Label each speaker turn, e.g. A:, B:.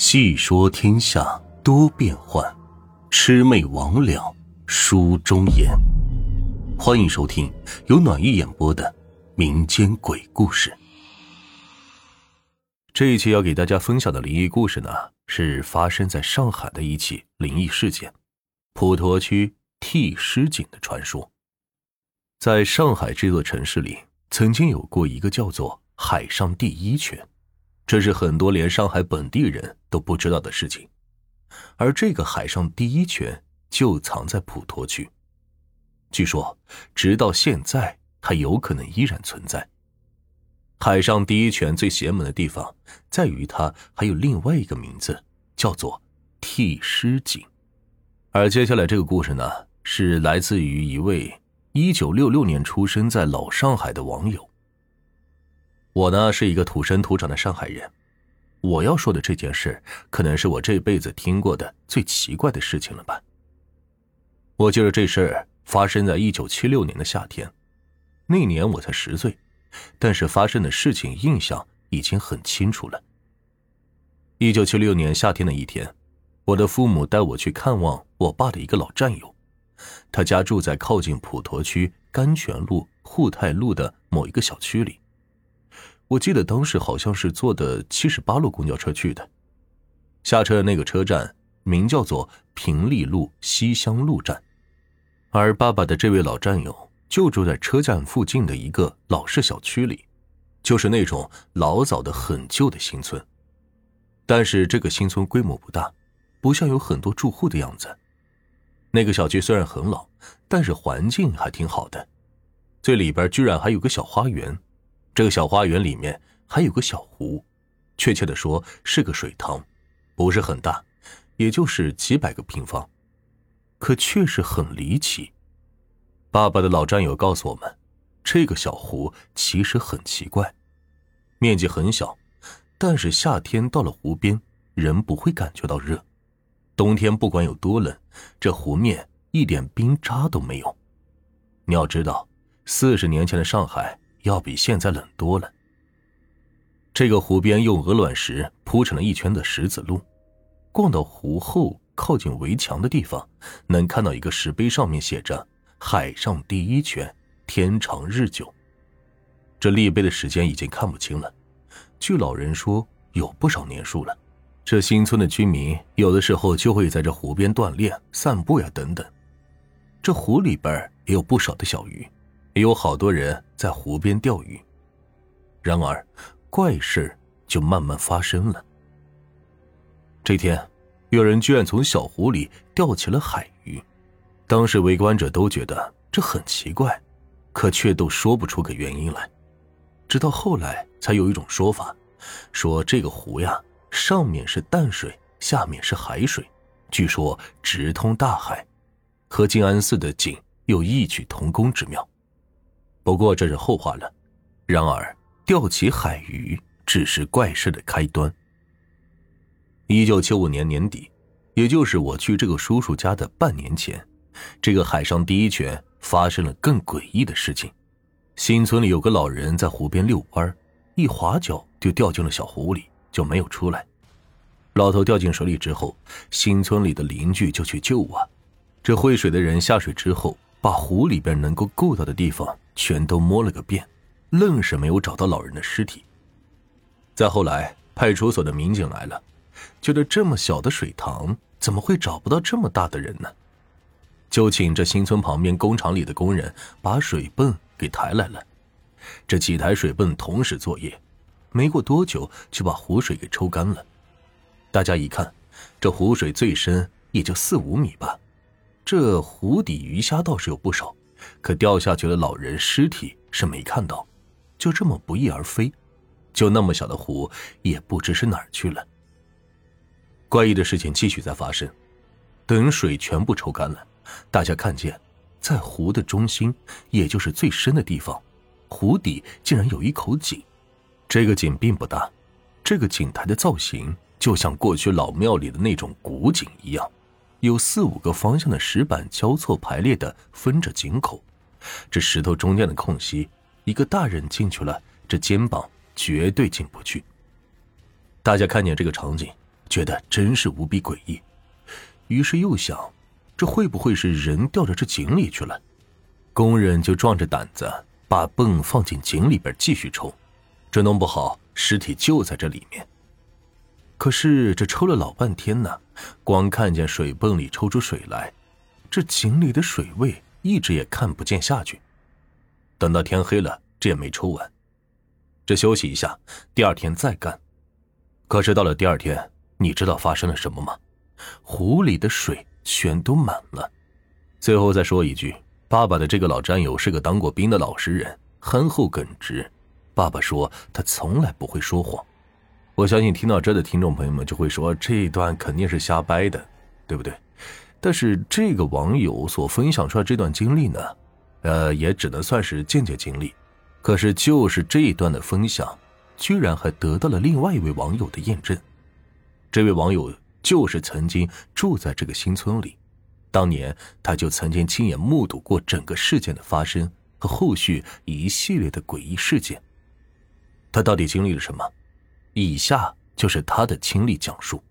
A: 细说天下多变幻，魑魅魍魉书中言。欢迎收听由暖玉演播的民间鬼故事。这一期要给大家分享的灵异故事呢，是发生在上海的一起灵异事件——普陀区替尸井的传说。在上海这座城市里，曾经有过一个叫做“海上第一泉”。这是很多连上海本地人都不知道的事情，而这个海上第一泉就藏在普陀区。据说，直到现在它有可能依然存在。海上第一泉最邪门的地方在于它还有另外一个名字，叫做替尸井。而接下来这个故事呢，是来自于一位一九六六年出生在老上海的网友。我呢是一个土生土长的上海人，我要说的这件事，可能是我这辈子听过的最奇怪的事情了吧。我记得这事儿发生在一九七六年的夏天，那年我才十岁，但是发生的事情印象已经很清楚了。一九七六年夏天的一天，我的父母带我去看望我爸的一个老战友，他家住在靠近普陀区甘泉路沪泰路的某一个小区里。我记得当时好像是坐的七十八路公交车去的，下车的那个车站名叫做平利路西乡路站，而爸爸的这位老战友就住在车站附近的一个老式小区里，就是那种老早的很旧的新村，但是这个新村规模不大，不像有很多住户的样子。那个小区虽然很老，但是环境还挺好的，最里边居然还有个小花园。这个小花园里面还有个小湖，确切的说是个水塘，不是很大，也就是几百个平方，可确实很离奇。爸爸的老战友告诉我们，这个小湖其实很奇怪，面积很小，但是夏天到了湖边，人不会感觉到热；冬天不管有多冷，这湖面一点冰渣都没有。你要知道，四十年前的上海。要比现在冷多了。这个湖边用鹅卵石铺成了一圈的石子路，逛到湖后靠近围墙的地方，能看到一个石碑，上面写着“海上第一泉，天长日久”。这立碑的时间已经看不清了，据老人说有不少年数了。这新村的居民有的时候就会在这湖边锻炼、散步呀等等。这湖里边也有不少的小鱼。也有好多人在湖边钓鱼，然而怪事就慢慢发生了。这天，有人居然从小湖里钓起了海鱼，当时围观者都觉得这很奇怪，可却都说不出个原因来。直到后来，才有一种说法，说这个湖呀，上面是淡水，下面是海水，据说直通大海，和静安寺的井有异曲同工之妙。不过这是后话了。然而，钓起海鱼只是怪事的开端。一九七五年年底，也就是我去这个叔叔家的半年前，这个海上第一泉发生了更诡异的事情。新村里有个老人在湖边遛弯，一滑脚就掉进了小湖里，就没有出来。老头掉进水里之后，新村里的邻居就去救啊。这会水的人下水之后，把湖里边能够够到的地方。全都摸了个遍，愣是没有找到老人的尸体。再后来，派出所的民警来了，觉得这么小的水塘怎么会找不到这么大的人呢？就请这新村旁边工厂里的工人把水泵给抬来了。这几台水泵同时作业，没过多久就把湖水给抽干了。大家一看，这湖水最深也就四五米吧，这湖底鱼虾倒是有不少。可掉下去的老人尸体是没看到，就这么不翼而飞，就那么小的湖也不知是哪儿去了。怪异的事情继续在发生，等水全部抽干了，大家看见，在湖的中心，也就是最深的地方，湖底竟然有一口井。这个井并不大，这个井台的造型就像过去老庙里的那种古井一样。有四五个方向的石板交错排列的分着井口，这石头中间的空隙，一个大人进去了，这肩膀绝对进不去。大家看见这个场景，觉得真是无比诡异，于是又想，这会不会是人掉到这井里去了？工人就壮着胆子把泵放进井里边继续抽，这弄不好尸体就在这里面。可是这抽了老半天呢，光看见水泵里抽出水来，这井里的水位一直也看不见下去。等到天黑了，这也没抽完，这休息一下，第二天再干。可是到了第二天，你知道发生了什么吗？湖里的水全都满了。最后再说一句，爸爸的这个老战友是个当过兵的老实人，憨厚耿直。爸爸说他从来不会说谎。我相信听到这的听众朋友们就会说这一段肯定是瞎掰的，对不对？但是这个网友所分享出来这段经历呢，呃，也只能算是间接经历。可是就是这一段的分享，居然还得到了另外一位网友的验证。这位网友就是曾经住在这个新村里，当年他就曾经亲眼目睹过整个事件的发生和后续一系列的诡异事件。他到底经历了什么？以下就是他的亲历讲述。